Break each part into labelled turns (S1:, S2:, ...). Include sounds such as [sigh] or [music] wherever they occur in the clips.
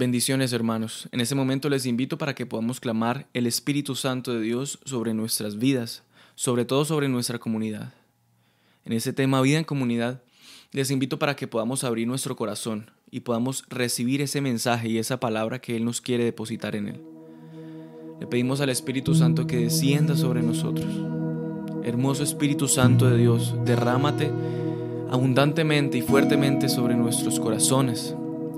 S1: Bendiciones hermanos. En este momento les invito para que podamos clamar el Espíritu Santo de Dios sobre nuestras vidas, sobre todo sobre nuestra comunidad. En este tema vida en comunidad, les invito para que podamos abrir nuestro corazón y podamos recibir ese mensaje y esa palabra que Él nos quiere depositar en Él. Le pedimos al Espíritu Santo que descienda sobre nosotros. Hermoso Espíritu Santo de Dios, derrámate abundantemente y fuertemente sobre nuestros corazones.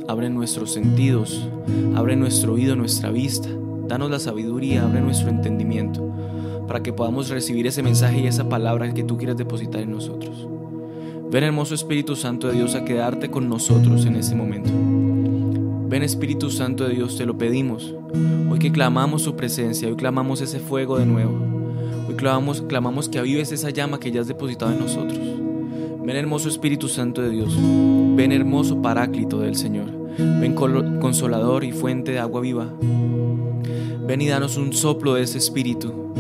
S1: Abre nuestros sentidos, abre nuestro oído, nuestra vista. Danos la sabiduría, abre nuestro entendimiento, para que podamos recibir ese mensaje y esa palabra que tú quieres depositar en nosotros. Ven hermoso Espíritu Santo de Dios a quedarte con nosotros en este momento. Ven Espíritu Santo de Dios, te lo pedimos. Hoy que clamamos su presencia, hoy clamamos ese fuego de nuevo. Hoy clamamos, clamamos que avives esa llama que ya has depositado en nosotros. Ven hermoso Espíritu Santo de Dios. Ven hermoso Paráclito del Señor. Ven consolador y fuente de agua viva. Ven y danos un soplo de ese Espíritu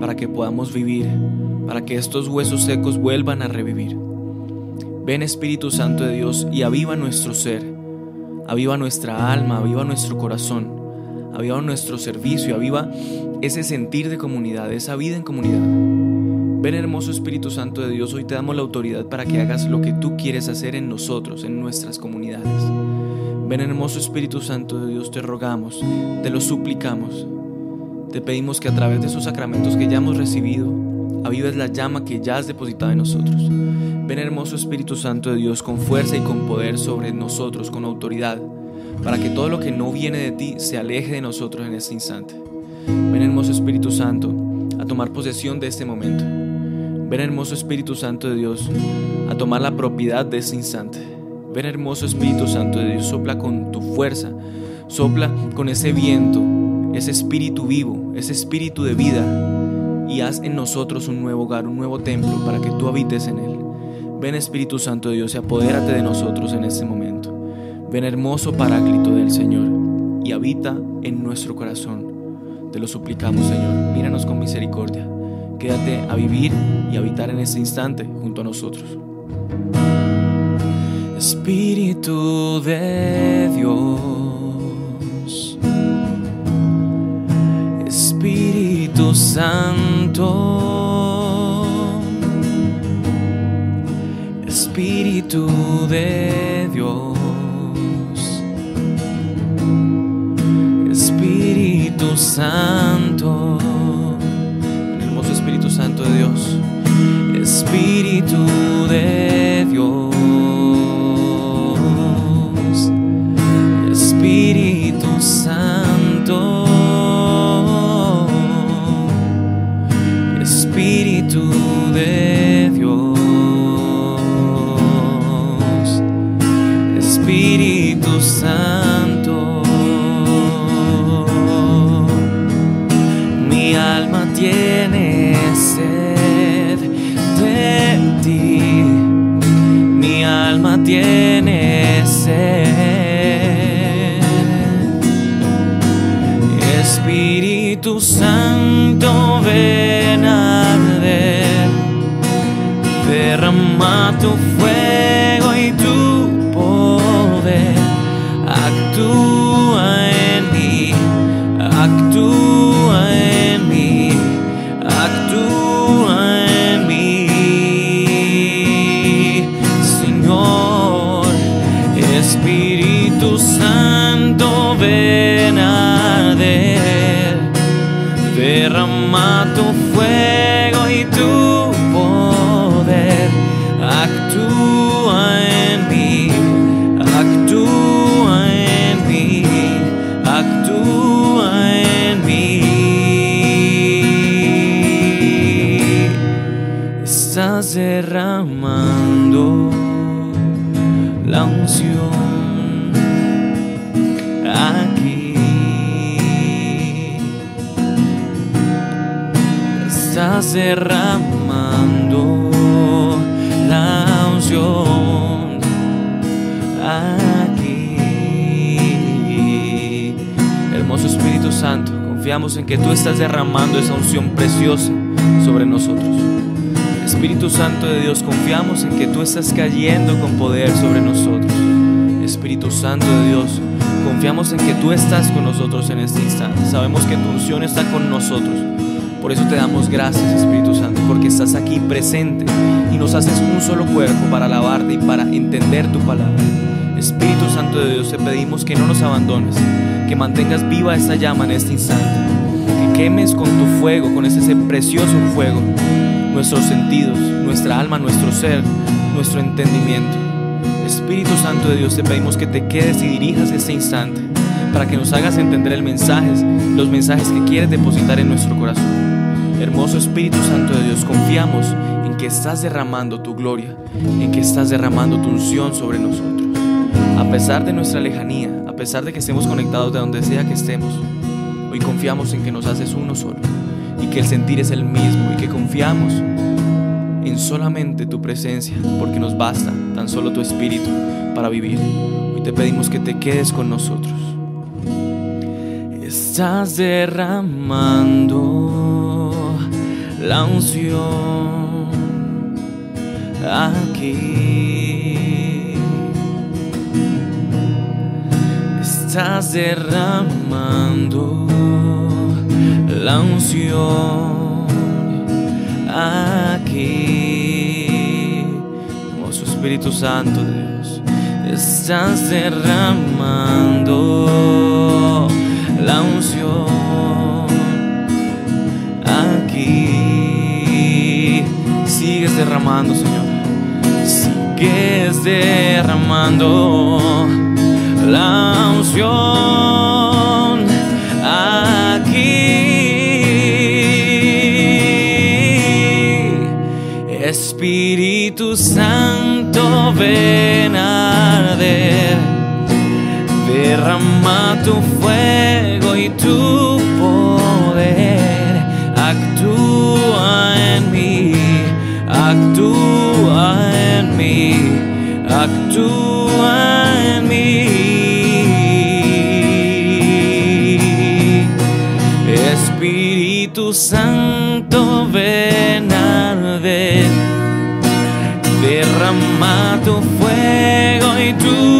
S1: para que podamos vivir, para que estos huesos secos vuelvan a revivir. Ven Espíritu Santo de Dios y aviva nuestro ser, aviva nuestra alma, aviva nuestro corazón, aviva nuestro servicio, aviva ese sentir de comunidad, esa vida en comunidad. Ven hermoso Espíritu Santo de Dios, hoy te damos la autoridad para que hagas lo que tú quieres hacer en nosotros, en nuestras comunidades. Ven hermoso Espíritu Santo de Dios, te rogamos, te lo suplicamos. Te pedimos que a través de esos sacramentos que ya hemos recibido, avives la llama que ya has depositado en nosotros. Ven hermoso Espíritu Santo de Dios con fuerza y con poder sobre nosotros, con autoridad, para que todo lo que no viene de ti se aleje de nosotros en este instante. Ven hermoso Espíritu Santo a tomar posesión de este momento. Ven hermoso Espíritu Santo de Dios a tomar la propiedad de este instante. Ven hermoso Espíritu Santo de Dios, sopla con tu fuerza, sopla con ese viento, ese espíritu vivo, ese espíritu de vida y haz en nosotros un nuevo hogar, un nuevo templo para que tú habites en él. Ven Espíritu Santo de Dios y apodérate de nosotros en este momento. Ven hermoso Paráclito del Señor y habita en nuestro corazón. Te lo suplicamos Señor, míranos con misericordia. Quédate a vivir y habitar en este instante junto a nosotros. Espíritu de Dios, Espíritu Santo. Espíritu de Dios, Espíritu Santo, Dios, Espíritu de Dios, Espíritu Santo, confiamos en que tú estás derramando esa unción preciosa sobre nosotros. Espíritu Santo de Dios, confiamos en que tú estás cayendo con poder sobre nosotros. Espíritu Santo de Dios, Confiamos en que tú estás con nosotros en este instante. Sabemos que tu unción está con nosotros. Por eso te damos gracias, Espíritu Santo, porque estás aquí presente y nos haces un solo cuerpo para alabarte y para entender tu palabra. Espíritu Santo de Dios, te pedimos que no nos abandones, que mantengas viva esta llama en este instante, que quemes con tu fuego, con ese precioso fuego, nuestros sentidos, nuestra alma, nuestro ser, nuestro entendimiento. Espíritu Santo de Dios, te pedimos que te quedes y dirijas este instante para que nos hagas entender el mensaje, los mensajes que quieres depositar en nuestro corazón. Hermoso Espíritu Santo de Dios, confiamos en que estás derramando tu gloria, en que estás derramando tu unción sobre nosotros. A pesar de nuestra lejanía, a pesar de que estemos conectados de donde sea que estemos, hoy confiamos en que nos haces uno solo y que el sentir es el mismo y que confiamos en solamente tu presencia, porque nos basta tan solo tu espíritu para vivir. Hoy te pedimos que te quedes con nosotros. Estás derramando la unción aquí. Estás derramando la unción aquí. su Espíritu Santo Dios, estás derramando la unción aquí. Sigues derramando, Señor. Sigues derramando la unción aquí. Espíritu Santo, ven a arder, derrama tu fuego y tu poder, actúa en mí, actúa en mí, actúa Santo, ven a arder, derrama tu fuego y tu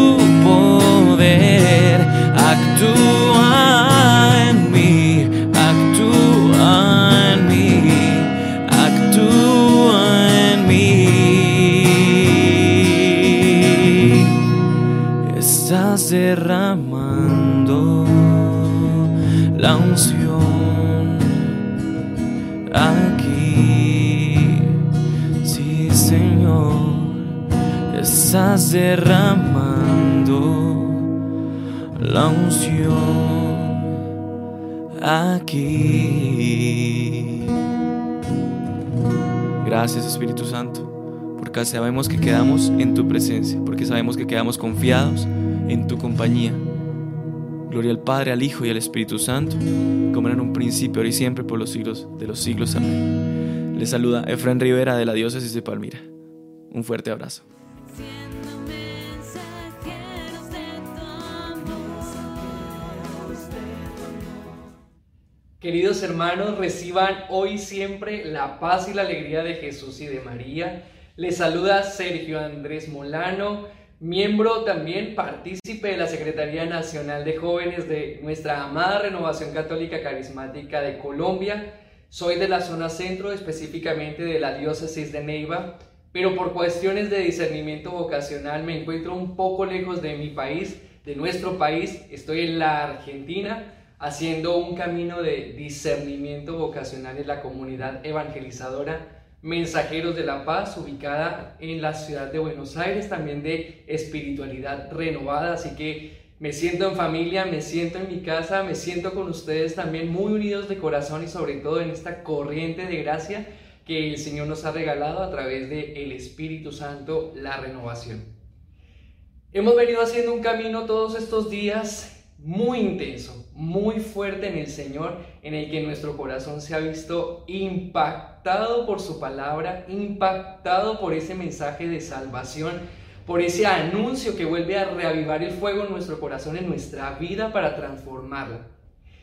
S1: Gracias, Espíritu Santo, porque sabemos que quedamos en tu presencia, porque sabemos que quedamos confiados en tu compañía. Gloria al Padre, al Hijo y al Espíritu Santo, como era en un principio, ahora y siempre, por los siglos de los siglos. Amén. Les saluda Efraín Rivera de la Diócesis de Palmira. Un fuerte abrazo.
S2: Queridos hermanos, reciban hoy siempre la paz y la alegría de Jesús y de María. Les saluda Sergio Andrés Molano, miembro también partícipe de la Secretaría Nacional de Jóvenes de nuestra amada Renovación Católica Carismática de Colombia. Soy de la zona centro, específicamente de la diócesis de Neiva, pero por cuestiones de discernimiento vocacional me encuentro un poco lejos de mi país, de nuestro país. Estoy en la Argentina haciendo un camino de discernimiento vocacional en la comunidad evangelizadora Mensajeros de la Paz, ubicada en la ciudad de Buenos Aires, también de espiritualidad renovada. Así que me siento en familia, me siento en mi casa, me siento con ustedes también muy unidos de corazón y sobre todo en esta corriente de gracia que el Señor nos ha regalado a través del el Espíritu Santo, la renovación. Hemos venido haciendo un camino todos estos días muy intenso, muy fuerte en el Señor, en el que nuestro corazón se ha visto impactado por su palabra, impactado por ese mensaje de salvación, por ese anuncio que vuelve a reavivar el fuego en nuestro corazón, en nuestra vida para transformarla.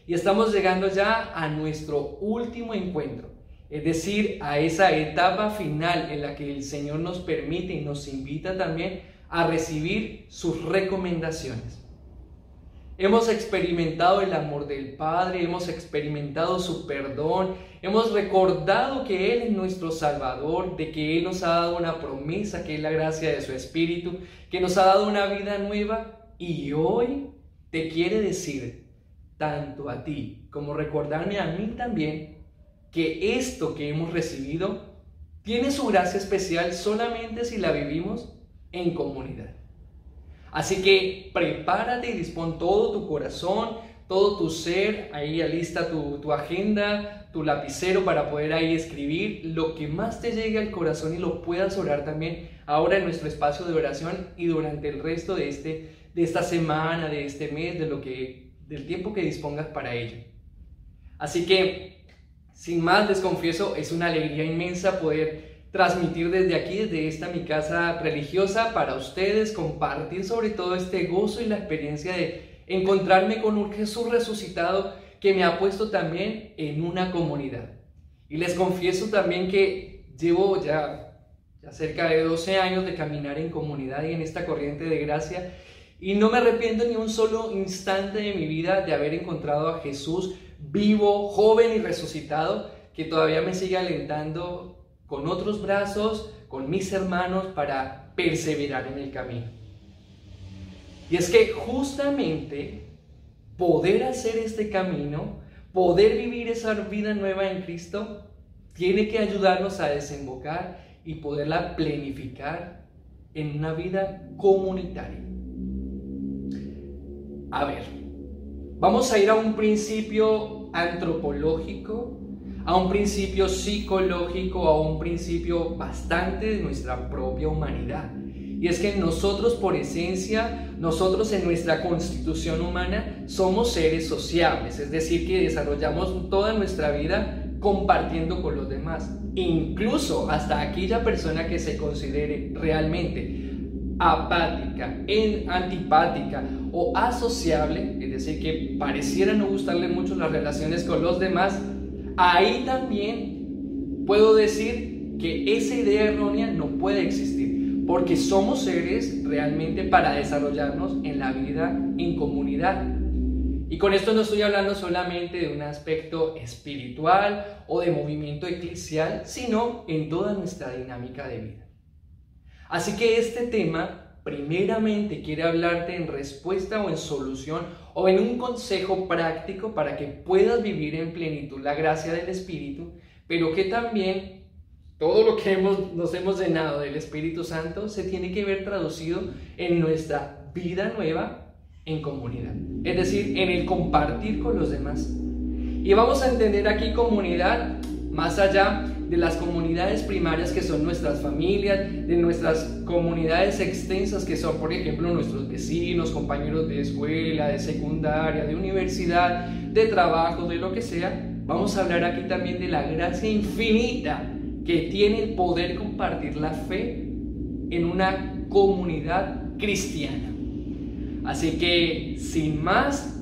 S2: Y estamos llegando ya a nuestro último encuentro, es decir, a esa etapa final en la que el Señor nos permite y nos invita también a recibir sus recomendaciones. Hemos experimentado el amor del Padre, hemos experimentado su perdón, hemos recordado que Él es nuestro Salvador, de que Él nos ha dado una promesa, que es la gracia de su Espíritu, que nos ha dado una vida nueva y hoy te quiere decir, tanto a ti como recordarme a mí también, que esto que hemos recibido tiene su gracia especial solamente si la vivimos en comunidad. Así que prepárate y dispón todo tu corazón, todo tu ser, ahí alista tu, tu agenda, tu lapicero para poder ahí escribir lo que más te llegue al corazón y lo puedas orar también ahora en nuestro espacio de oración y durante el resto de, este, de esta semana, de este mes, de lo que, del tiempo que dispongas para ello. Así que, sin más, les confieso, es una alegría inmensa poder transmitir desde aquí, desde esta mi casa religiosa, para ustedes, compartir sobre todo este gozo y la experiencia de encontrarme con un Jesús resucitado que me ha puesto también en una comunidad. Y les confieso también que llevo ya, cerca de 12 años de caminar en comunidad y en esta corriente de gracia y no me arrepiento ni un solo instante de mi vida de haber encontrado a Jesús vivo, joven y resucitado, que todavía me sigue alentando con otros brazos, con mis hermanos, para perseverar en el camino. Y es que justamente poder hacer este camino, poder vivir esa vida nueva en Cristo, tiene que ayudarnos a desembocar y poderla planificar en una vida comunitaria. A ver, vamos a ir a un principio antropológico a un principio psicológico, a un principio bastante de nuestra propia humanidad. Y es que nosotros por esencia, nosotros en nuestra constitución humana somos seres sociables, es decir, que desarrollamos toda nuestra vida compartiendo con los demás. Incluso hasta aquella persona que se considere realmente apática, antipática o asociable, es decir, que pareciera no gustarle mucho las relaciones con los demás, ahí también puedo decir que esa idea errónea no puede existir, porque somos seres realmente para desarrollarnos en la vida en comunidad. Y con esto no estoy hablando solamente de un aspecto espiritual o de movimiento eclesial, sino en toda nuestra dinámica de vida. Así que este tema primeramente quiere hablarte en respuesta o en solución o en un consejo práctico para que puedas vivir en plenitud la gracia del Espíritu, pero que también todo lo que hemos, nos hemos llenado del Espíritu Santo se tiene que ver traducido en nuestra vida nueva en comunidad, es decir, en el compartir con los demás. Y vamos a entender aquí comunidad más allá de las comunidades primarias que son nuestras familias, de nuestras comunidades extensas que son, por ejemplo, nuestros vecinos, compañeros de escuela, de secundaria, de universidad, de trabajo, de lo que sea, vamos a hablar aquí también de la gracia infinita que tiene el poder compartir la fe en una comunidad cristiana. Así que, sin más,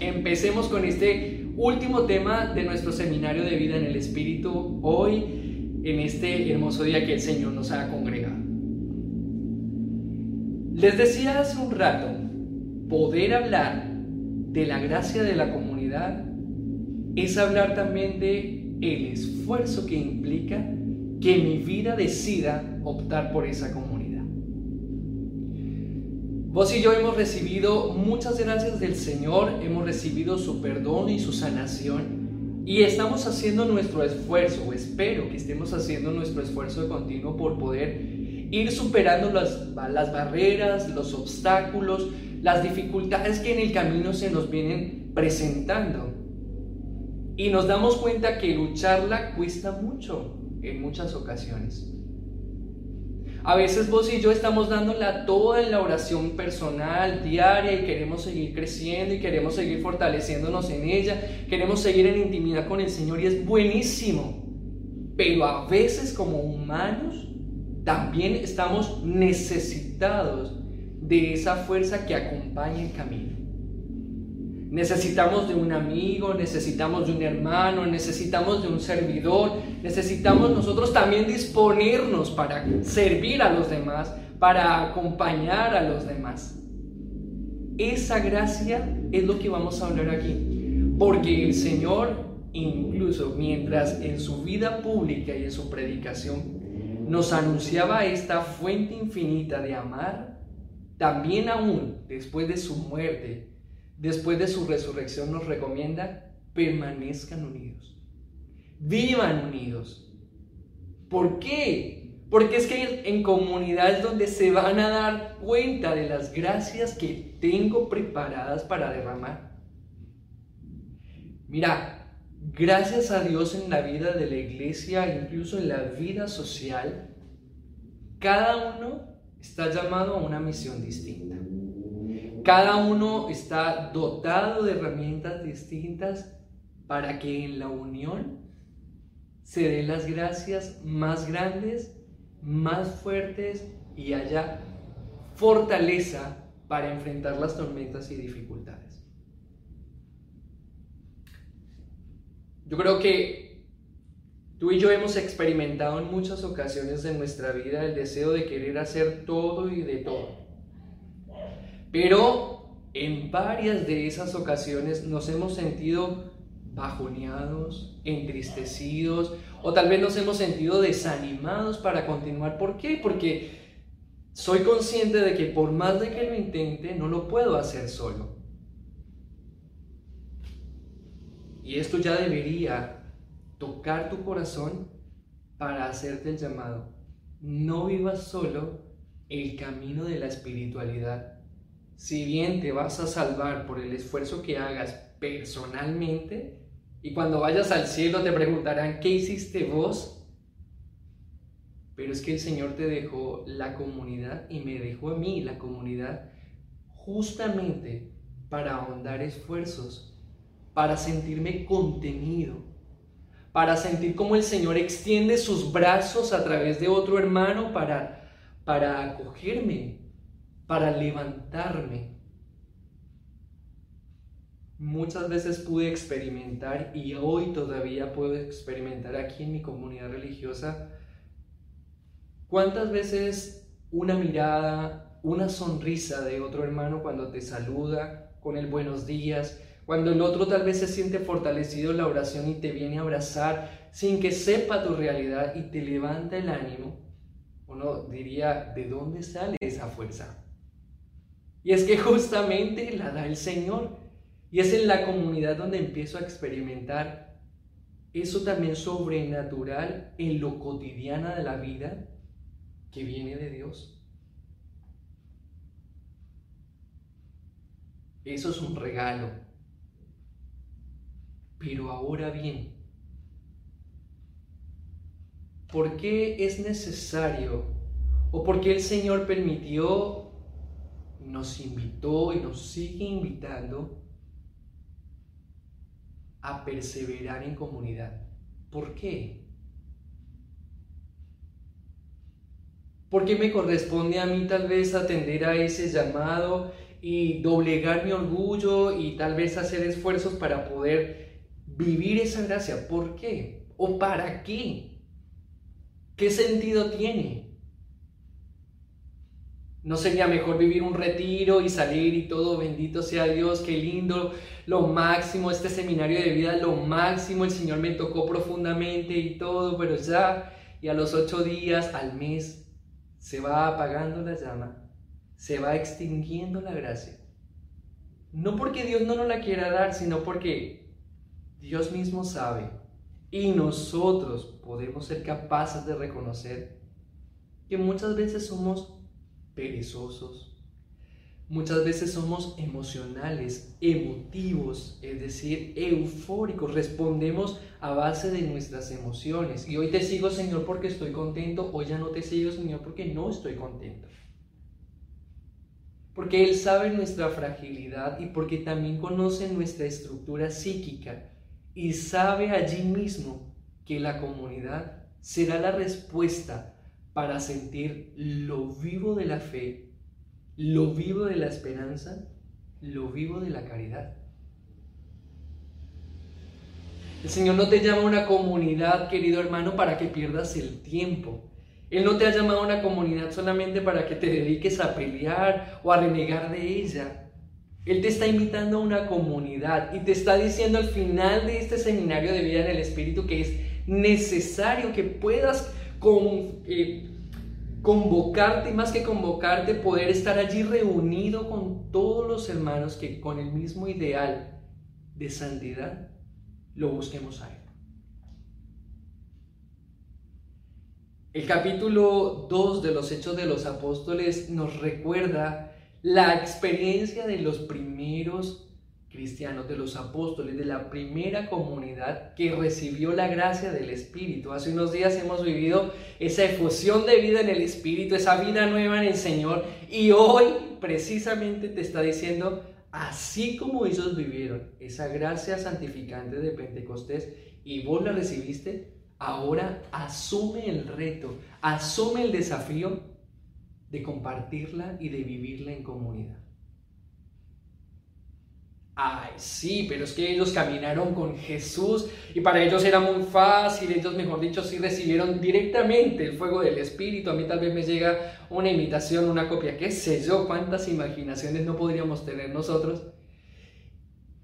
S2: empecemos con este último tema de nuestro seminario de vida en el Espíritu hoy, en este hermoso día que el Señor nos ha congregado. Les decía hace un rato, poder hablar de la gracia de la comunidad es hablar también de el esfuerzo que implica que mi vida decida optar por esa comunidad. Vos y yo hemos recibido muchas gracias del Señor, hemos recibido su perdón y su sanación y estamos haciendo nuestro esfuerzo, o espero que estemos haciendo nuestro esfuerzo continuo por poder ir superando las, las barreras, los obstáculos, las dificultades que en el camino se nos vienen presentando. Y nos damos cuenta que lucharla cuesta mucho en muchas ocasiones. A veces vos y yo estamos dándola toda en la oración personal, diaria, y queremos seguir creciendo y queremos seguir fortaleciéndonos en ella, queremos seguir en intimidad con el Señor y es buenísimo. Pero a veces como humanos también estamos necesitados de esa fuerza que acompaña el camino. Necesitamos de un amigo, necesitamos de un hermano, necesitamos de un servidor, necesitamos nosotros también disponernos para servir a los demás, para acompañar a los demás. esa gracia es lo que vamos a hablar aquí. Porque el Señor, incluso mientras en su vida pública y en su predicación, nos anunciaba esta fuente infinita de amar, también aún después de su muerte, después de su resurrección, nos recomienda permanezcan unidos, vivan unidos. ¿Por qué? Porque es que en comunidad es donde se van a dar cuenta de las gracias que tengo preparadas para derramar. Mira, gracias a Dios en la vida de la iglesia, incluso en la vida social, cada uno está llamado a una misión distinta. Cada uno está dotado de herramientas distintas para que en la unión se den las gracias más grandes, más fuertes y haya fortaleza para enfrentar las tormentas y dificultades. Yo creo que tú y yo hemos experimentado en muchas ocasiones de nuestra vida el deseo de querer hacer todo y de todo. Pero en varias de esas ocasiones nos hemos sentido bajoneados, entristecidos o tal vez nos hemos sentido desanimados para continuar. ¿Por qué? Porque soy consciente de que por más de que lo intente, no lo puedo hacer solo. Y esto ya debería tocar tu corazón para hacerte el llamado. No vivas solo el camino de la espiritualidad. Si bien te vas a salvar por el esfuerzo que hagas personalmente, y cuando vayas al cielo te preguntarán, ¿qué hiciste vos? Pero es que el Señor te dejó la comunidad y me dejó a mí la comunidad justamente para ahondar esfuerzos, para sentirme contenido, para sentir cómo el Señor extiende sus brazos a través de otro hermano para, para acogerme, para levantarme. Muchas veces pude experimentar y hoy todavía puedo experimentar aquí en mi comunidad religiosa cuántas veces una mirada, una sonrisa de otro hermano cuando te saluda con el buenos días, cuando el otro tal vez se siente fortalecido en la oración y te viene a abrazar sin que sepa tu realidad y te levanta el ánimo, uno diría, ¿de dónde sale esa fuerza? Y es que [laughs] justamente la da el Señor. Y es en la comunidad donde empiezo a experimentar eso también sobrenatural en lo cotidiana de la vida que viene de Dios. Eso es un regalo. Pero ahora bien, ¿por qué es necesario o por qué el Señor permitió, nos invitó y nos sigue invitando a perseverar en comunidad. ¿Por qué? ¿Por qué me corresponde a mí tal vez atender a ese llamado y doblegar mi orgullo y tal vez hacer esfuerzos para poder vivir esa gracia? ¿Por qué? ¿O para qué? ¿Qué sentido tiene? ¿No sería mejor vivir un retiro y salir y todo, bendito sea Dios, qué lindo, lo máximo, este seminario de vida, lo máximo, el Señor me tocó profundamente y todo, pero ya, y a los ocho días, al mes, se va apagando la llama, se va extinguiendo la gracia. No porque Dios no nos la quiera dar, sino porque Dios mismo sabe y nosotros podemos ser capaces de reconocer que muchas veces somos perezosos. Muchas veces somos emocionales, emotivos, es decir, eufóricos. Respondemos a base de nuestras emociones. Y hoy te sigo, Señor, porque estoy contento. Hoy ya no te sigo, Señor, porque no estoy contento. Porque Él sabe nuestra fragilidad y porque también conoce nuestra estructura psíquica y sabe allí mismo que la comunidad será la respuesta para sentir lo vivo de la fe, lo vivo de la esperanza, lo vivo de la caridad. El Señor no te llama a una comunidad, querido hermano, para que pierdas el tiempo. Él no te ha llamado a una comunidad solamente para que te dediques a pelear o a renegar de ella. Él te está invitando a una comunidad y te está diciendo al final de este seminario de vida en el Espíritu que es necesario que puedas con, eh, convocarte, y más que convocarte, poder estar allí reunido con todos los hermanos que con el mismo ideal de santidad lo busquemos a Él. El capítulo 2 de los Hechos de los Apóstoles nos recuerda la experiencia de los primeros cristianos, de los apóstoles, de la primera comunidad que recibió la gracia del Espíritu. Hace unos días hemos vivido esa efusión de vida en el Espíritu, esa vida nueva en el Señor y hoy precisamente te está diciendo, así como ellos vivieron esa gracia santificante de Pentecostés y vos la recibiste, ahora asume el reto, asume el desafío de compartirla y de vivirla en comunidad. Ay, sí, pero es que ellos caminaron con Jesús y para ellos era muy fácil, ellos mejor dicho sí recibieron directamente el fuego del Espíritu. A mí tal vez me llega una imitación, una copia, qué sé yo, cuántas imaginaciones no podríamos tener nosotros.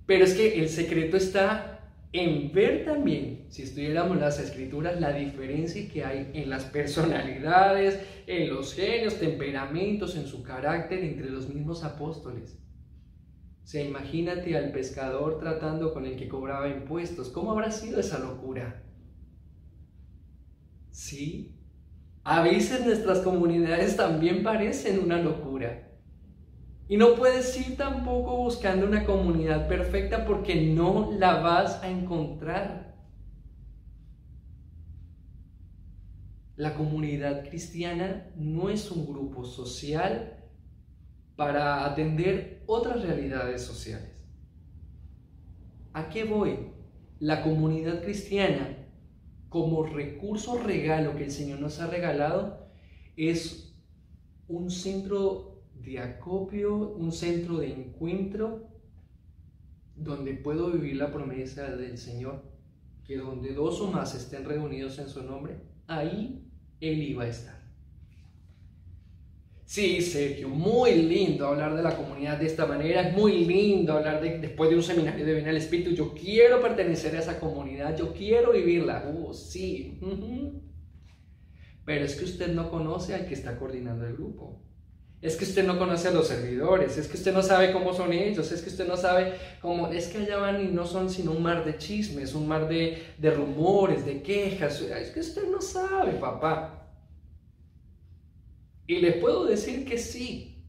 S2: Pero es que el secreto está en ver también, si estudiáramos las escrituras, la diferencia que hay en las personalidades, en los genios, temperamentos, en su carácter entre los mismos apóstoles. Sea, imagínate al pescador tratando con el que cobraba impuestos. ¿Cómo habrá sido esa locura? Sí. A veces nuestras comunidades también parecen una locura. Y no puedes ir tampoco buscando una comunidad perfecta porque no la vas a encontrar. La comunidad cristiana no es un grupo social para atender otras realidades sociales. ¿A qué voy? La comunidad cristiana, como recurso regalo que el Señor nos ha regalado, es un centro de acopio, un centro de encuentro, donde puedo vivir la promesa del Señor, que donde dos o más estén reunidos en su nombre, ahí Él iba a estar. Sí, Sergio, muy lindo hablar de la comunidad de esta manera, es muy lindo hablar de, después de un seminario de Ven al Espíritu, yo quiero pertenecer a esa comunidad, yo quiero vivirla, uh, sí, pero es que usted no conoce al que está coordinando el grupo, es que usted no conoce a los servidores, es que usted no sabe cómo son ellos, es que usted no sabe cómo, es que allá van y no son sino un mar de chismes, un mar de rumores, de quejas, es que usted no sabe, papá. Y les puedo decir que sí.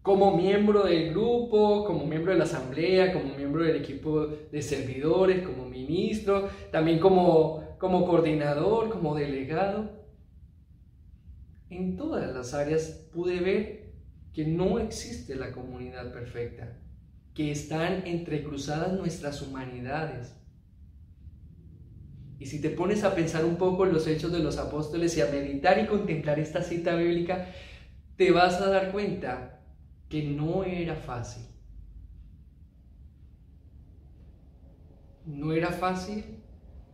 S2: Como miembro del grupo, como miembro de la asamblea, como miembro del equipo de servidores, como ministro, también como, como coordinador, como delegado, en todas las áreas pude ver que no existe la comunidad perfecta, que están entrecruzadas nuestras humanidades y si te pones a pensar un poco en los hechos de los apóstoles y a meditar y contemplar esta cita bíblica, te vas a dar cuenta que no era fácil. No era fácil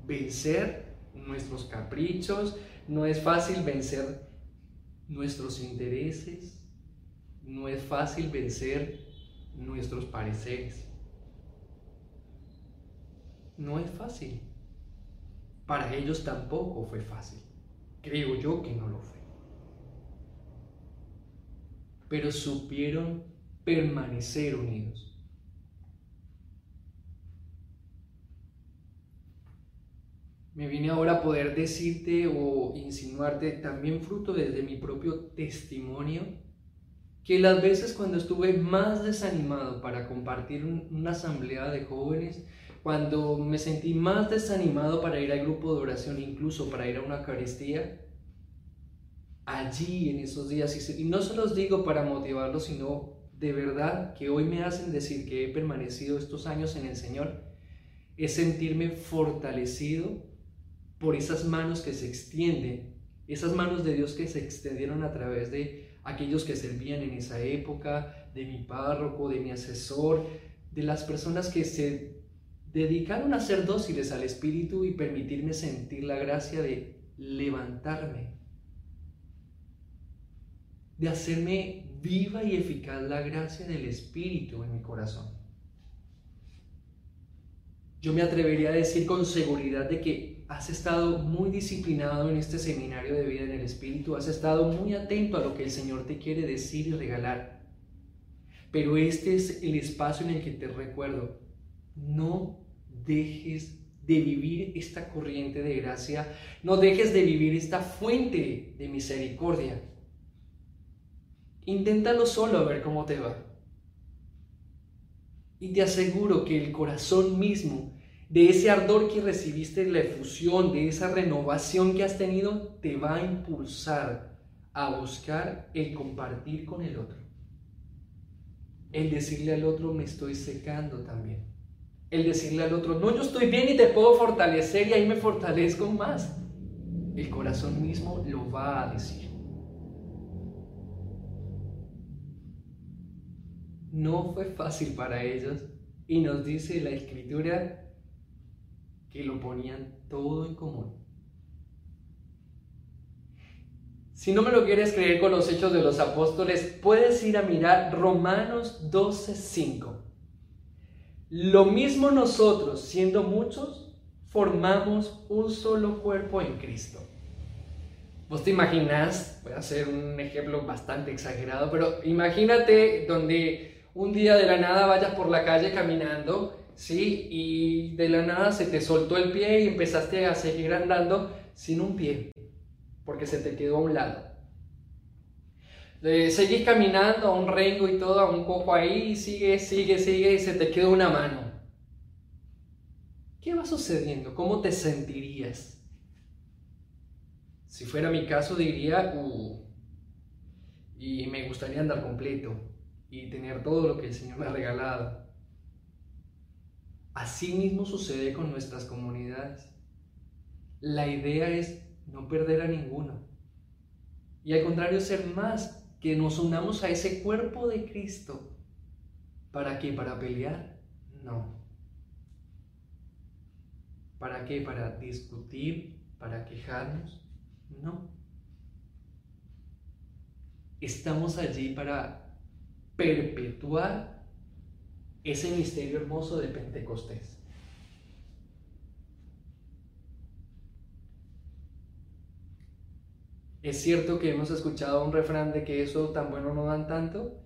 S2: vencer nuestros caprichos, no es fácil vencer nuestros intereses, no es fácil vencer nuestros pareceres. No es fácil. Para ellos tampoco fue fácil. Creo yo que no lo fue. Pero supieron permanecer unidos. Me vine ahora a poder decirte o insinuarte también fruto desde mi propio testimonio que las veces cuando estuve más desanimado para compartir una asamblea de jóvenes, cuando me sentí más desanimado para ir al grupo de oración, incluso para ir a una Eucaristía, allí en esos días, y no se los digo para motivarlos, sino de verdad que hoy me hacen decir que he permanecido estos años en el Señor, es sentirme fortalecido por esas manos que se extienden, esas manos de Dios que se extendieron a través de aquellos que servían en esa época, de mi párroco, de mi asesor, de las personas que se dedicaron a ser dóciles al Espíritu y permitirme sentir la gracia de levantarme, de hacerme viva y eficaz la gracia del Espíritu en mi corazón. Yo me atrevería a decir con seguridad de que has estado muy disciplinado en este seminario de vida en el Espíritu, has estado muy atento a lo que el Señor te quiere decir y regalar. Pero este es el espacio en el que te recuerdo, no dejes de vivir esta corriente de gracia, no dejes de vivir esta fuente de misericordia. Inténtalo solo a ver cómo te va. Y te aseguro que el corazón mismo, de ese ardor que recibiste, la efusión, de esa renovación que has tenido, te va a impulsar a buscar el compartir con el otro. El decirle al otro, me estoy secando también. El decirle al otro, no, yo estoy bien y te puedo fortalecer y ahí me fortalezco más. El corazón mismo lo va a decir. no fue fácil para ellos y nos dice la escritura que lo ponían todo en común. Si no me lo quieres creer con los hechos de los apóstoles, puedes ir a mirar Romanos 12:5. Lo mismo nosotros, siendo muchos, formamos un solo cuerpo en Cristo. Vos te imaginas, voy a hacer un ejemplo bastante exagerado, pero imagínate donde un día de la nada vayas por la calle caminando, ¿sí? Y de la nada se te soltó el pie y empezaste a seguir andando sin un pie, porque se te quedó a un lado. Eh, seguís caminando a un rengo y todo, a un cojo ahí, y sigue, sigue, sigue, y se te quedó una mano. ¿Qué va sucediendo? ¿Cómo te sentirías? Si fuera mi caso, diría, uh, y me gustaría andar completo y tener todo lo que el Señor me ha regalado. Así mismo sucede con nuestras comunidades. La idea es no perder a ninguno. Y al contrario, ser más, que nos unamos a ese cuerpo de Cristo. ¿Para qué? ¿Para pelear? No. ¿Para qué? ¿Para discutir? ¿Para quejarnos? No. Estamos allí para perpetuar ese misterio hermoso de Pentecostés. Es cierto que hemos escuchado un refrán de que eso tan bueno no dan tanto.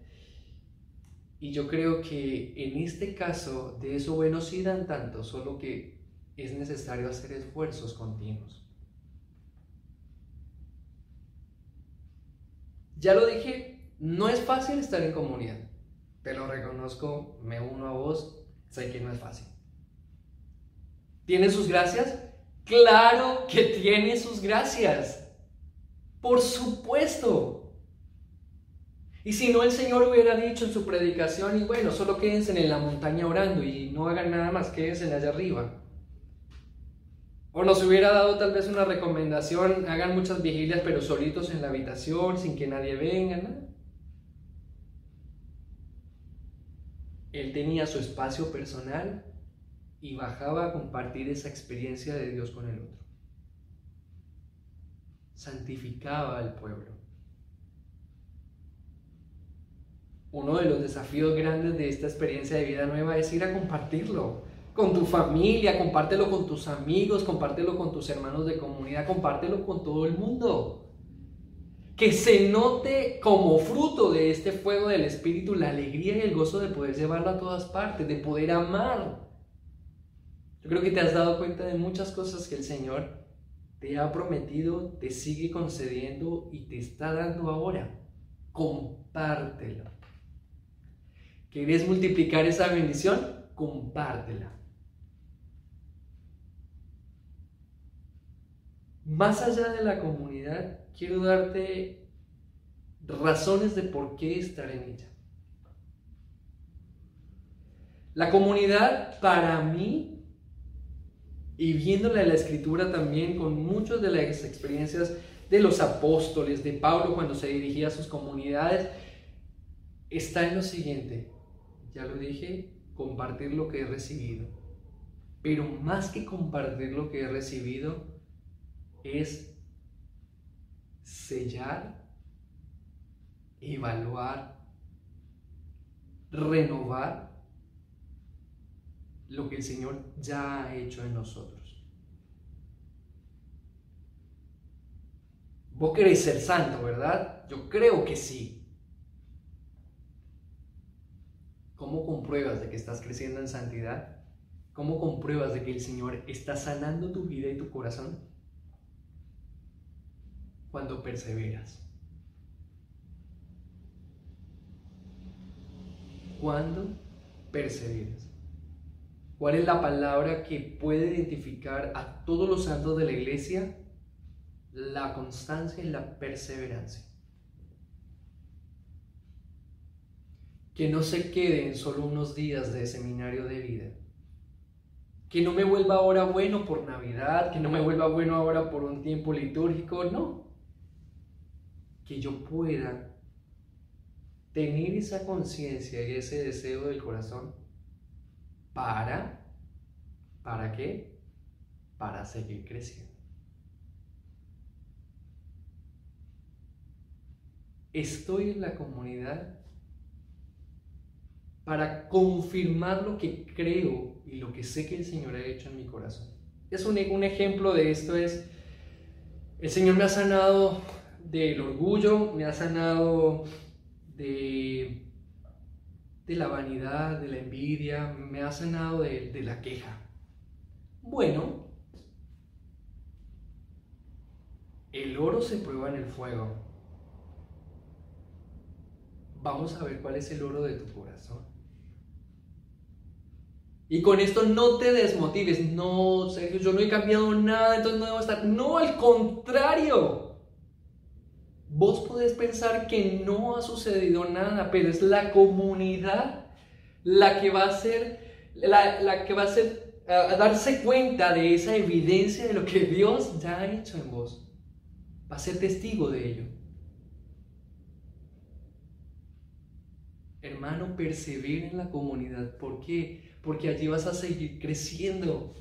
S2: Y yo creo que en este caso de eso bueno sí dan tanto, solo que es necesario hacer esfuerzos continuos. Ya lo dije no es fácil estar en comunidad. Te lo reconozco, me uno a vos, sé que no es fácil. ¿Tiene sus gracias? Claro que tiene sus gracias. Por supuesto. Y si no, el Señor hubiera dicho en su predicación, y bueno, solo quédense en la montaña orando y no hagan nada más, quédense allá arriba. O nos hubiera dado tal vez una recomendación, hagan muchas vigilias pero solitos en la habitación, sin que nadie venga, ¿no? Él tenía su espacio personal y bajaba a compartir esa experiencia de Dios con el otro. Santificaba al pueblo. Uno de los desafíos grandes de esta experiencia de vida nueva es ir a compartirlo con tu familia, compártelo con tus amigos, compártelo con tus hermanos de comunidad, compártelo con todo el mundo que se note como fruto de este fuego del Espíritu la alegría y el gozo de poder llevarlo a todas partes, de poder amar. Yo creo que te has dado cuenta de muchas cosas que el Señor te ha prometido, te sigue concediendo y te está dando ahora. Compártelo. ¿Quieres multiplicar esa bendición? Compártela. Más allá de la comunidad, quiero darte razones de por qué estar en ella. La comunidad para mí, y viéndola en la escritura también con muchas de las experiencias de los apóstoles, de Pablo cuando se dirigía a sus comunidades, está en lo siguiente, ya lo dije, compartir lo que he recibido. Pero más que compartir lo que he recibido, es sellar evaluar, renovar lo que el Señor ya ha hecho en nosotros. Vos querés ser santo, ¿verdad? Yo creo que sí. ¿Cómo compruebas de que estás creciendo en santidad? ¿Cómo compruebas de que el Señor está sanando tu vida y tu corazón? Cuando perseveras. Cuando perseveras. ¿Cuál es la palabra que puede identificar a todos los santos de la iglesia? La constancia y la perseverancia. Que no se queden solo unos días de seminario de vida. Que no me vuelva ahora bueno por Navidad, que no me vuelva bueno ahora por un tiempo litúrgico, no. Que yo pueda tener esa conciencia y ese deseo del corazón para, ¿para qué? Para seguir creciendo. Estoy en la comunidad para confirmar lo que creo y lo que sé que el Señor ha hecho en mi corazón. Es un, un ejemplo de esto es, el Señor me ha sanado del orgullo, me ha sanado de, de la vanidad, de la envidia, me ha sanado de, de la queja. Bueno, el oro se prueba en el fuego. Vamos a ver cuál es el oro de tu corazón. Y con esto no te desmotives. No, Sergio, yo no he cambiado nada, entonces no debo estar. No, al contrario. Vos podés pensar que no ha sucedido nada, pero es la comunidad la que va a ser, la, la que va a ser, a, darse cuenta de esa evidencia de lo que Dios ya ha hecho en vos. Va a ser testigo de ello. Hermano, persevera en la comunidad. ¿Por qué? Porque allí vas a seguir creciendo.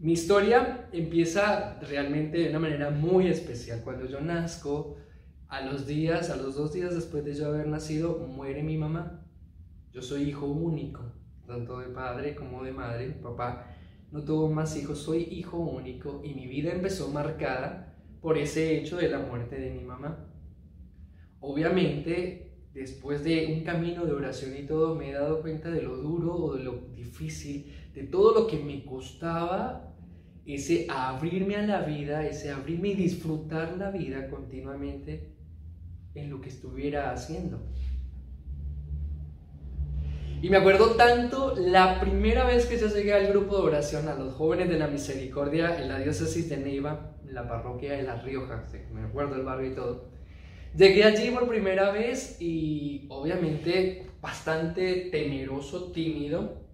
S2: Mi historia empieza realmente de una manera muy especial. Cuando yo nazco, a los días, a los dos días después de yo haber nacido, muere mi mamá. Yo soy hijo único, tanto de padre como de madre. Papá no tuvo más hijos, soy hijo único y mi vida empezó marcada por ese hecho de la muerte de mi mamá. Obviamente, después de un camino de oración y todo, me he dado cuenta de lo duro o de lo difícil, de todo lo que me costaba ese abrirme a la vida, ese abrirme y disfrutar la vida continuamente en lo que estuviera haciendo. Y me acuerdo tanto la primera vez que yo llegué al grupo de oración a los jóvenes de la misericordia en la diócesis de Neiva, en la parroquia de La Rioja, me acuerdo el barrio y todo. Llegué allí por primera vez y obviamente bastante temeroso, tímido.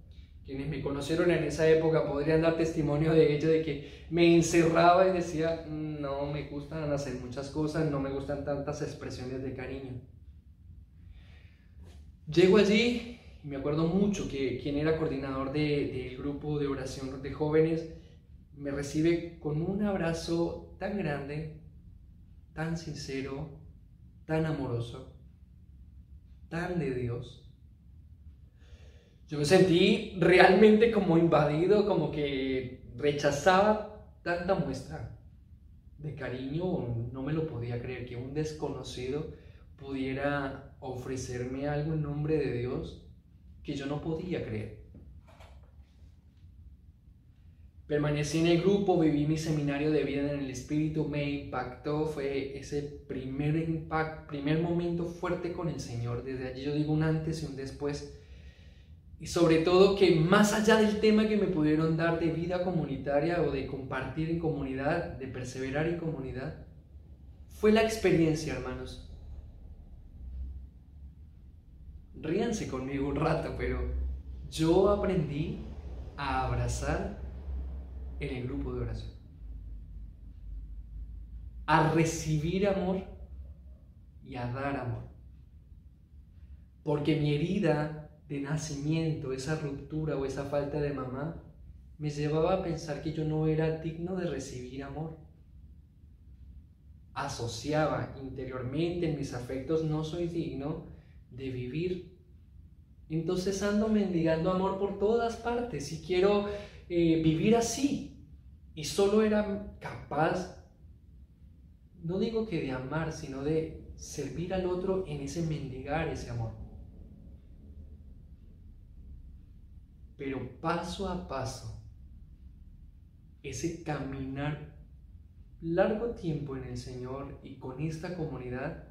S2: Quienes me conocieron en esa época podrían dar testimonio de ello, de que me encerraba y decía, no me gustan hacer muchas cosas, no me gustan tantas expresiones de cariño. Llego allí me acuerdo mucho que quien era coordinador de- del grupo de oración de jóvenes me recibe con un abrazo tan grande, tan sincero, tan amoroso, tan de Dios. Yo me sentí realmente como invadido, como que rechazaba tanta muestra de cariño, no me lo podía creer que un desconocido pudiera ofrecerme algo en nombre de Dios que yo no podía creer. Permanecí en el grupo, viví mi seminario de vida en el Espíritu, me impactó, fue ese primer impact, primer momento fuerte con el Señor. Desde allí yo digo un antes y un después. Y sobre todo que más allá del tema que me pudieron dar de vida comunitaria o de compartir en comunidad, de perseverar en comunidad, fue la experiencia, hermanos. Ríanse conmigo un rato, pero yo aprendí a abrazar en el grupo de oración. A recibir amor y a dar amor. Porque mi herida de nacimiento, esa ruptura o esa falta de mamá, me llevaba a pensar que yo no era digno de recibir amor. asociaba interiormente en mis afectos, no soy digno de vivir. Entonces ando mendigando amor por todas partes y quiero eh, vivir así. Y solo era capaz, no digo que de amar, sino de servir al otro en ese mendigar ese amor. Pero paso a paso, ese caminar largo tiempo en el Señor y con esta comunidad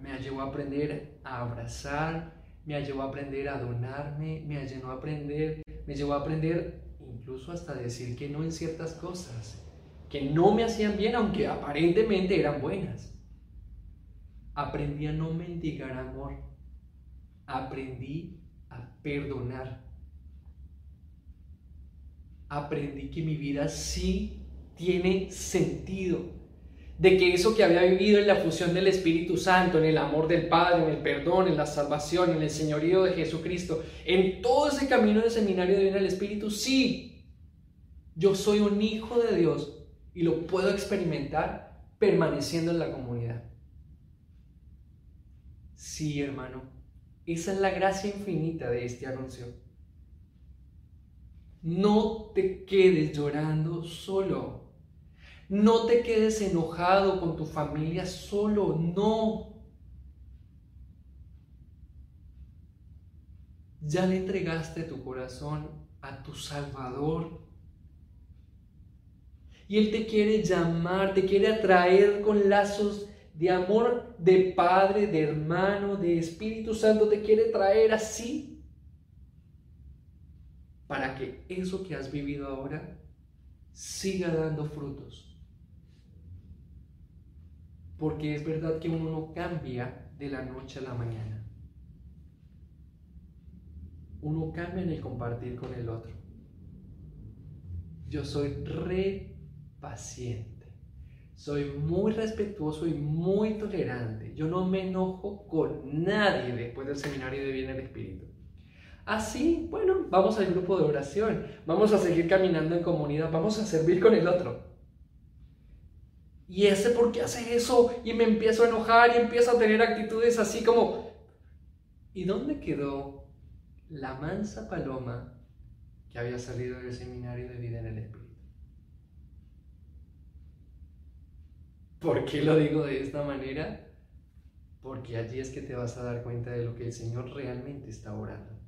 S2: me llevó a aprender a abrazar, me llevó a aprender a donarme, me llevó a aprender, me llevó a aprender incluso hasta decir que no en ciertas cosas, que no me hacían bien aunque aparentemente eran buenas. Aprendí a no mendigar amor, aprendí a perdonar. Aprendí que mi vida sí tiene sentido. De que eso que había vivido en la fusión del Espíritu Santo, en el amor del Padre, en el perdón, en la salvación, en el señorío de Jesucristo, en todo ese camino del seminario de vida del Espíritu, sí, yo soy un hijo de Dios y lo puedo experimentar permaneciendo en la comunidad. Sí, hermano, esa es la gracia infinita de este anuncio. No te quedes llorando solo. No te quedes enojado con tu familia solo. No. Ya le entregaste tu corazón a tu Salvador. Y Él te quiere llamar, te quiere atraer con lazos de amor de Padre, de hermano, de Espíritu Santo. Te quiere traer así para que eso que has vivido ahora siga dando frutos. Porque es verdad que uno no cambia de la noche a la mañana. Uno cambia en el compartir con el otro. Yo soy re paciente. Soy muy respetuoso y muy tolerante. Yo no me enojo con nadie después del seminario de Bien el Espíritu. Así, bueno, vamos al grupo de oración, vamos a seguir caminando en comunidad, vamos a servir con el otro. Y ese por qué hace eso y me empiezo a enojar y empiezo a tener actitudes así como, ¿y dónde quedó la mansa paloma que había salido del seminario de vida en el Espíritu? ¿Por qué lo digo de esta manera? Porque allí es que te vas a dar cuenta de lo que el Señor realmente está orando.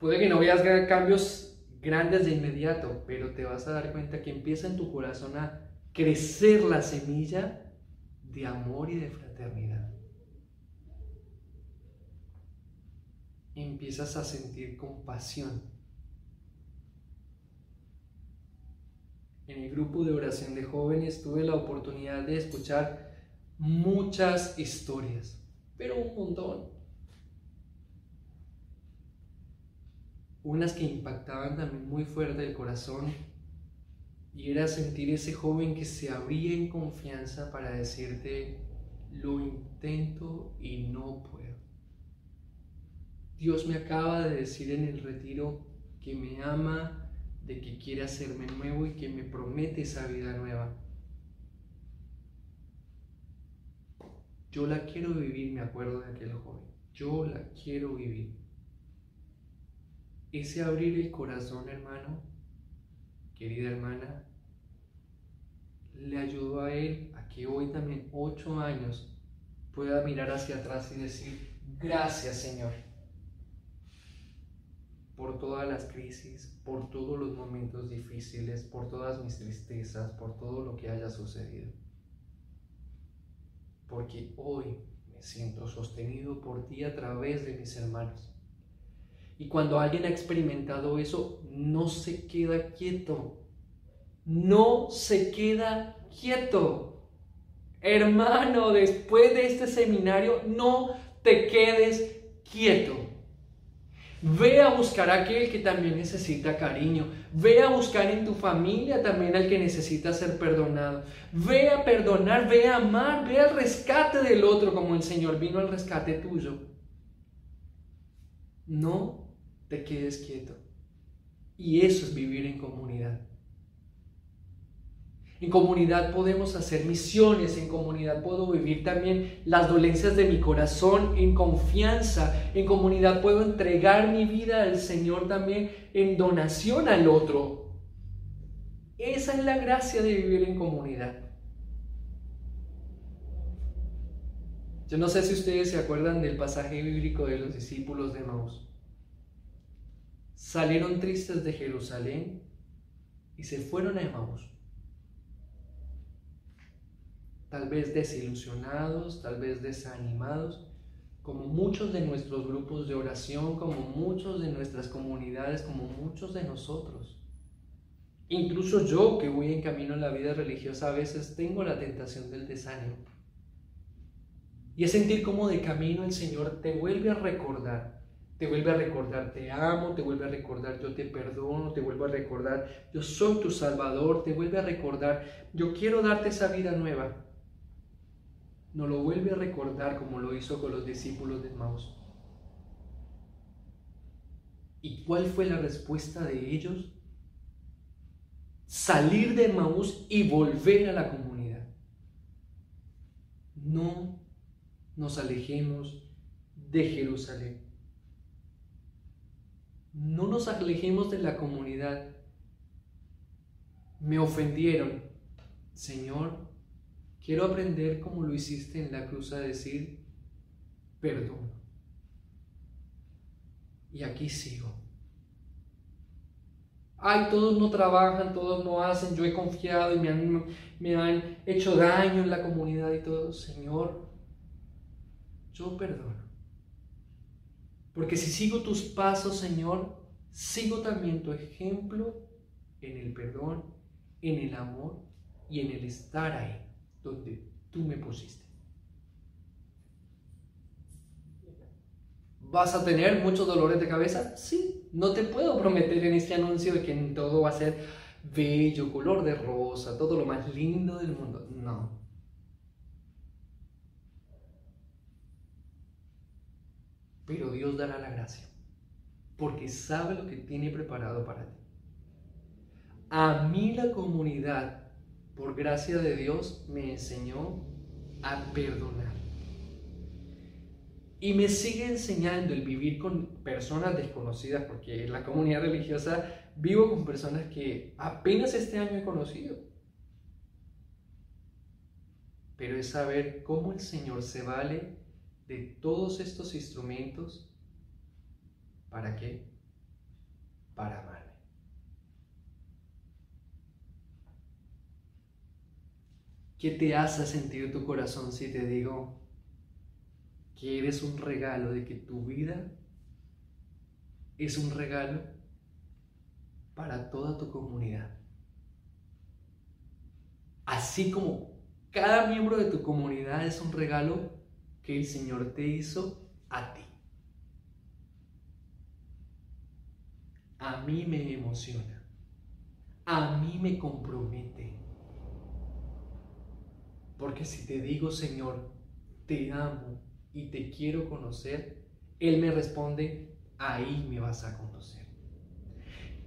S2: Puede que no veas cambios grandes de inmediato, pero te vas a dar cuenta que empieza en tu corazón a crecer la semilla de amor y de fraternidad. Empiezas a sentir compasión. En el grupo de oración de jóvenes tuve la oportunidad de escuchar muchas historias, pero un montón. Unas que impactaban también muy fuerte el corazón y era sentir ese joven que se abría en confianza para decirte, lo intento y no puedo. Dios me acaba de decir en el retiro que me ama, de que quiere hacerme nuevo y que me promete esa vida nueva. Yo la quiero vivir, me acuerdo de aquel joven. Yo la quiero vivir. Ese abrir el corazón, hermano, querida hermana, le ayudó a él a que hoy también, ocho años, pueda mirar hacia atrás y decir, gracias Señor, por todas las crisis, por todos los momentos difíciles, por todas mis tristezas, por todo lo que haya sucedido. Porque hoy me siento sostenido por ti a través de mis hermanos. Y cuando alguien ha experimentado eso, no se queda quieto, no se queda quieto. Hermano, después de este seminario, no te quedes quieto. Ve a buscar a aquel que también necesita cariño. Ve a buscar en tu familia también al que necesita ser perdonado. Ve a perdonar, ve a amar, ve al rescate del otro como el Señor vino al rescate tuyo. No te quedes quieto. Y eso es vivir en comunidad. En comunidad podemos hacer misiones, en comunidad puedo vivir también las dolencias de mi corazón en confianza, en comunidad puedo entregar mi vida al Señor también en donación al otro. Esa es la gracia de vivir en comunidad. Yo no sé si ustedes se acuerdan del pasaje bíblico de los discípulos de Maús. Salieron tristes de Jerusalén y se fueron a Maús tal vez desilusionados, tal vez desanimados, como muchos de nuestros grupos de oración, como muchos de nuestras comunidades, como muchos de nosotros. Incluso yo que voy en camino en la vida religiosa a veces tengo la tentación del desánimo. Y es sentir como de camino el Señor te vuelve a recordar, te vuelve a recordar te amo, te vuelve a recordar yo te perdono, te vuelve a recordar yo soy tu Salvador, te vuelve a recordar yo quiero darte esa vida nueva nos lo vuelve a recordar como lo hizo con los discípulos de Maús. ¿Y cuál fue la respuesta de ellos? Salir de Maús y volver a la comunidad. No nos alejemos de Jerusalén. No nos alejemos de la comunidad. Me ofendieron. Señor, Quiero aprender como lo hiciste en la cruz a decir, perdón. Y aquí sigo. Ay, todos no trabajan, todos no hacen, yo he confiado y me han, me han hecho daño en la comunidad y todo. Señor, yo perdono. Porque si sigo tus pasos, Señor, sigo también tu ejemplo en el perdón, en el amor y en el estar ahí donde tú me pusiste. ¿Vas a tener muchos dolores de cabeza? Sí. No te puedo prometer en este anuncio de que todo va a ser bello, color de rosa, todo lo más lindo del mundo. No. Pero Dios dará la gracia, porque sabe lo que tiene preparado para ti. A mí la comunidad por gracia de Dios, me enseñó a perdonar. Y me sigue enseñando el vivir con personas desconocidas, porque en la comunidad religiosa vivo con personas que apenas este año he conocido. Pero es saber cómo el Señor se vale de todos estos instrumentos. ¿Para qué? Para amar. ¿Qué te hace sentir tu corazón si te digo que eres un regalo, de que tu vida es un regalo para toda tu comunidad? Así como cada miembro de tu comunidad es un regalo que el Señor te hizo a ti. A mí me emociona, a mí me compromete porque si te digo, Señor, te amo y te quiero conocer, Él me responde, ahí me vas a conocer.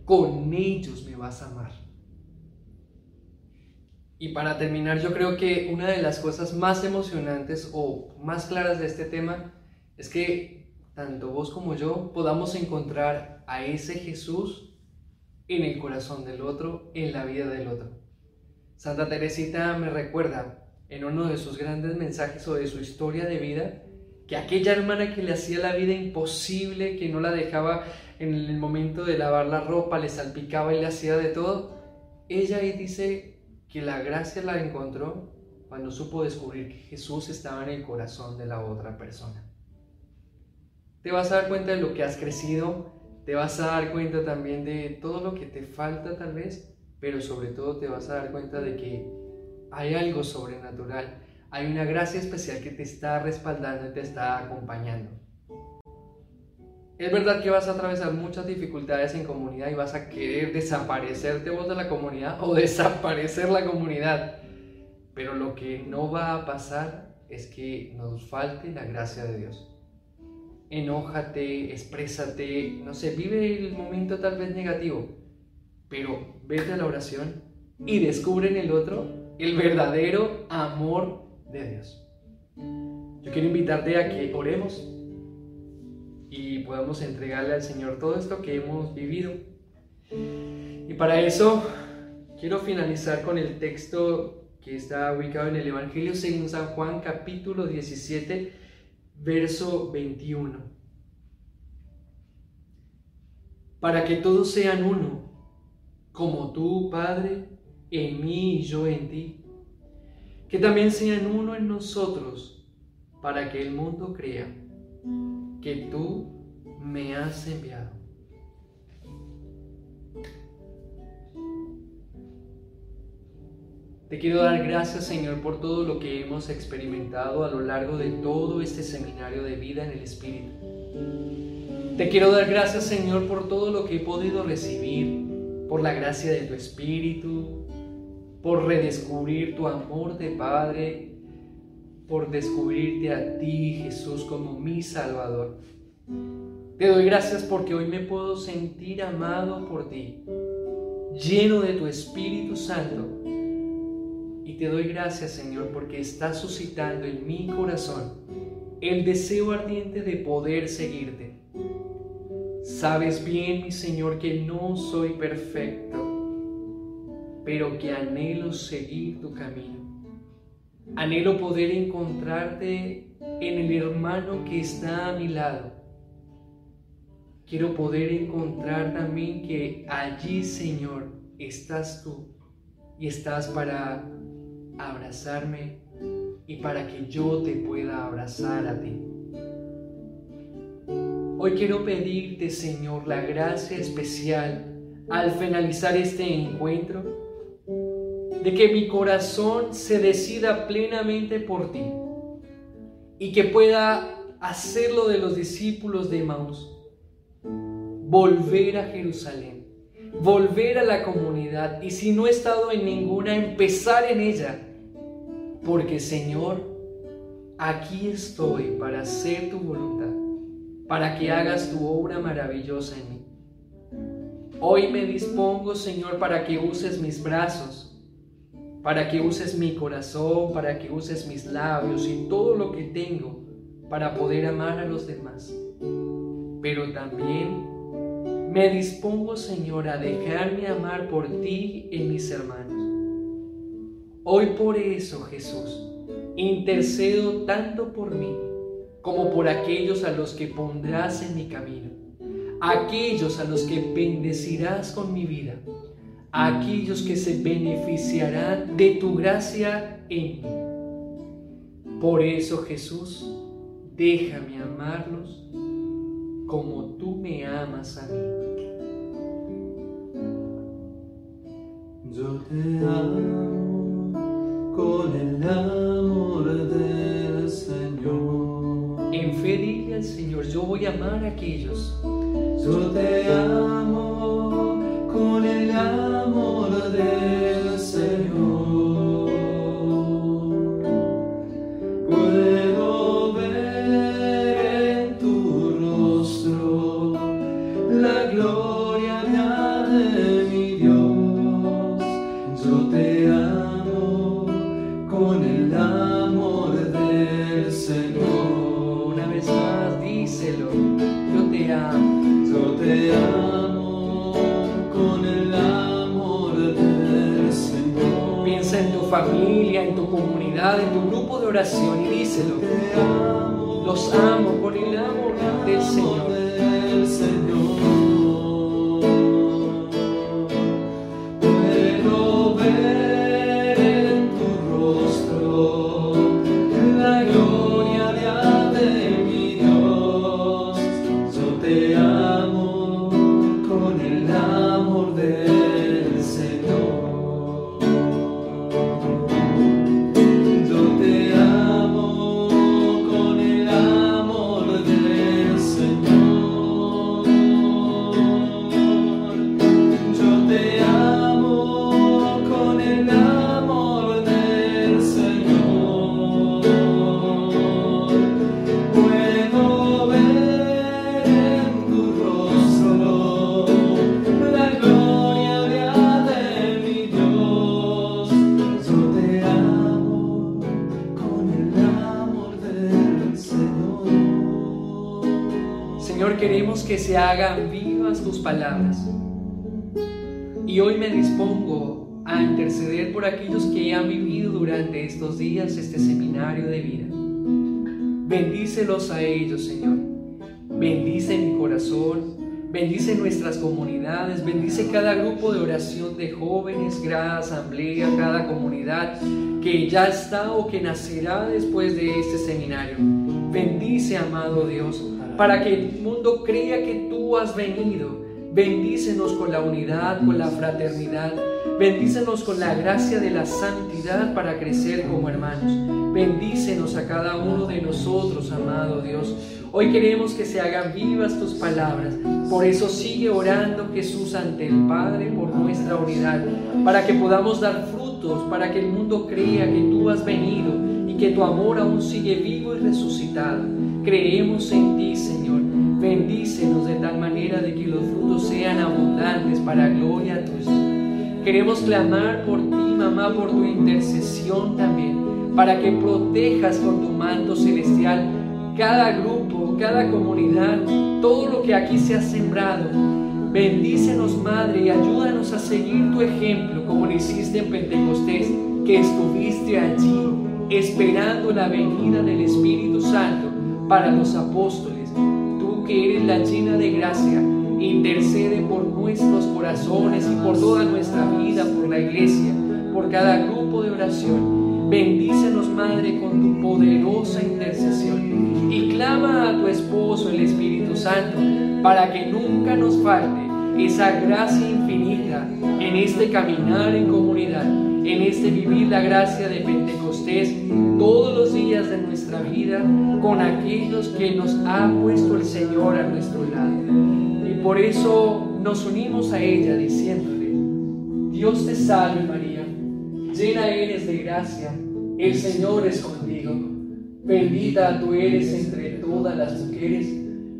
S2: Con ellos me vas a amar. Y para terminar, yo creo que una de las cosas más emocionantes o más claras de este tema es que tanto vos como yo podamos encontrar a ese Jesús en el corazón del otro, en la vida del otro. Santa Teresita me recuerda en uno de sus grandes mensajes o de su historia de vida, que aquella hermana que le hacía la vida imposible, que no la dejaba en el momento de lavar la ropa, le salpicaba y le hacía de todo, ella dice que la gracia la encontró cuando supo descubrir que Jesús estaba en el corazón de la otra persona. Te vas a dar cuenta de lo que has crecido, te vas a dar cuenta también de todo lo que te falta tal vez, pero sobre todo te vas a dar cuenta de que hay algo sobrenatural, hay una gracia especial que te está respaldando y te está acompañando. Es verdad que vas a atravesar muchas dificultades en comunidad y vas a querer desaparecerte vos de la comunidad o [laughs] desaparecer la comunidad. Pero lo que no va a pasar es que nos falte la gracia de Dios. Enójate, exprésate, no sé, vive el momento tal vez negativo, pero vete a la oración y descubre en el otro el verdadero amor de Dios. Yo quiero invitarte a que oremos y podamos entregarle al Señor todo esto que hemos vivido. Y para eso quiero finalizar con el texto que está ubicado en el Evangelio según San Juan capítulo 17, verso 21. Para que todos sean uno, como tú, Padre, en mí y yo en ti, que también sean uno en nosotros, para que el mundo crea que tú me has enviado. Te quiero dar gracias, Señor, por todo lo que hemos experimentado a lo largo de todo este seminario de vida en el Espíritu. Te quiero dar gracias, Señor, por todo lo que he podido recibir, por la gracia de tu Espíritu, por redescubrir tu amor de Padre, por descubrirte a ti, Jesús, como mi Salvador. Te doy gracias porque hoy me puedo sentir amado por ti, lleno de tu Espíritu Santo. Y te doy gracias, Señor, porque estás suscitando en mi corazón el deseo ardiente de poder seguirte. Sabes bien, mi Señor, que no soy perfecto, pero que anhelo seguir tu camino. Anhelo poder encontrarte en el hermano que está a mi lado. Quiero poder encontrar también que allí, Señor, estás tú y estás para abrazarme y para que yo te pueda abrazar a ti. Hoy quiero pedirte, Señor, la gracia especial al finalizar este encuentro, de que mi corazón se decida plenamente por ti y que pueda hacerlo de los discípulos de Maús, volver a Jerusalén, volver a la comunidad y si no he estado en ninguna, empezar en ella, porque Señor, aquí estoy para hacer tu voluntad para que hagas tu obra maravillosa en mí. Hoy me dispongo, Señor, para que uses mis brazos, para que uses mi corazón, para que uses mis labios y todo lo que tengo para poder amar a los demás. Pero también me dispongo, Señor, a dejarme amar por ti en mis hermanos. Hoy por eso, Jesús, intercedo tanto por mí como por aquellos a los que pondrás en mi camino, aquellos a los que bendecirás con mi vida, aquellos que se beneficiarán de tu gracia en mí. Por eso, Jesús, déjame amarlos como tú me amas a mí.
S1: Yo te amo con el amor del Señor.
S2: En fe dile al Señor, yo voy a amar a aquellos
S1: Yo te amo con el amor del
S2: Y hoy me dispongo a interceder por aquellos que han vivido durante estos días este seminario de vida. Bendícelos a ellos, Señor. Bendice mi corazón, bendice nuestras comunidades, bendice cada grupo de oración de jóvenes, cada asamblea, cada comunidad que ya está o que nacerá después de este seminario. Bendice, amado Dios, para que el mundo crea que tú has venido. Bendícenos con la unidad, con la fraternidad. Bendícenos con la gracia de la santidad para crecer como hermanos. Bendícenos a cada uno de nosotros, amado Dios. Hoy queremos que se hagan vivas tus palabras. Por eso sigue orando Jesús ante el Padre por nuestra unidad, para que podamos dar frutos, para que el mundo crea que tú has venido y que tu amor aún sigue vivo y resucitado. Creemos en ti, Señor. Bendícenos de tal manera de que los frutos sean abundantes para gloria tuya. Queremos clamar por ti, mamá, por tu intercesión también, para que protejas con tu manto celestial cada grupo, cada comunidad, todo lo que aquí se ha sembrado. Bendícenos, Madre, y ayúdanos a seguir tu ejemplo, como lo hiciste en Pentecostés, que estuviste allí esperando la venida del Espíritu Santo para los apóstoles. Que eres la llena de gracia, intercede por nuestros corazones y por toda nuestra vida, por la iglesia, por cada grupo de oración. Bendícenos, Madre, con tu poderosa intercesión y clama a tu esposo, el Espíritu Santo, para que nunca nos falte esa gracia infinita en este caminar en comunidad, en este vivir la gracia de Pentecostés todos los días de nuestra vida con aquellos que nos ha puesto el Señor a nuestro lado. Y por eso nos unimos a ella diciéndole, Dios te salve María, llena eres de gracia, el Señor es contigo, bendita tú eres entre todas las mujeres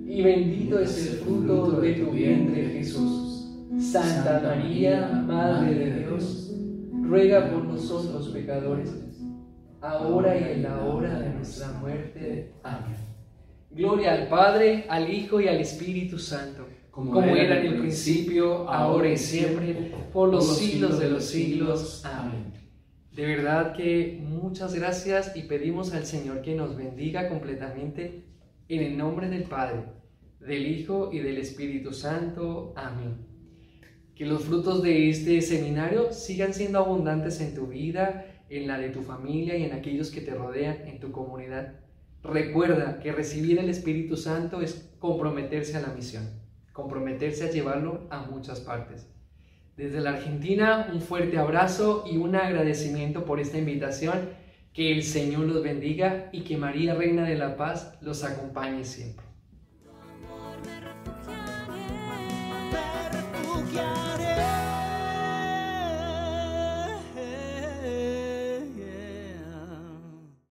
S2: y bendito es el fruto de tu vientre Jesús. Santa María, Madre de Dios, ruega por nosotros pecadores, ahora y en la hora de nuestra muerte. Amén. Gloria al Padre, al Hijo y al Espíritu Santo, como, era en el principio, ahora y siempre, por los siglos de los siglos. Amén. De verdad que muchas gracias y pedimos al Señor que nos bendiga completamente en el nombre del Padre, del Hijo y del Espíritu Santo. Amén. Que los frutos de este seminario sigan siendo abundantes en tu vida, en la de tu familia y en aquellos que te rodean en tu comunidad. Recuerda que recibir el Espíritu Santo es comprometerse a la misión, comprometerse a llevarlo a muchas partes. Desde la Argentina, un fuerte abrazo y un agradecimiento por esta invitación. Que el Señor los bendiga y que María, Reina de la Paz, los acompañe siempre. yeah.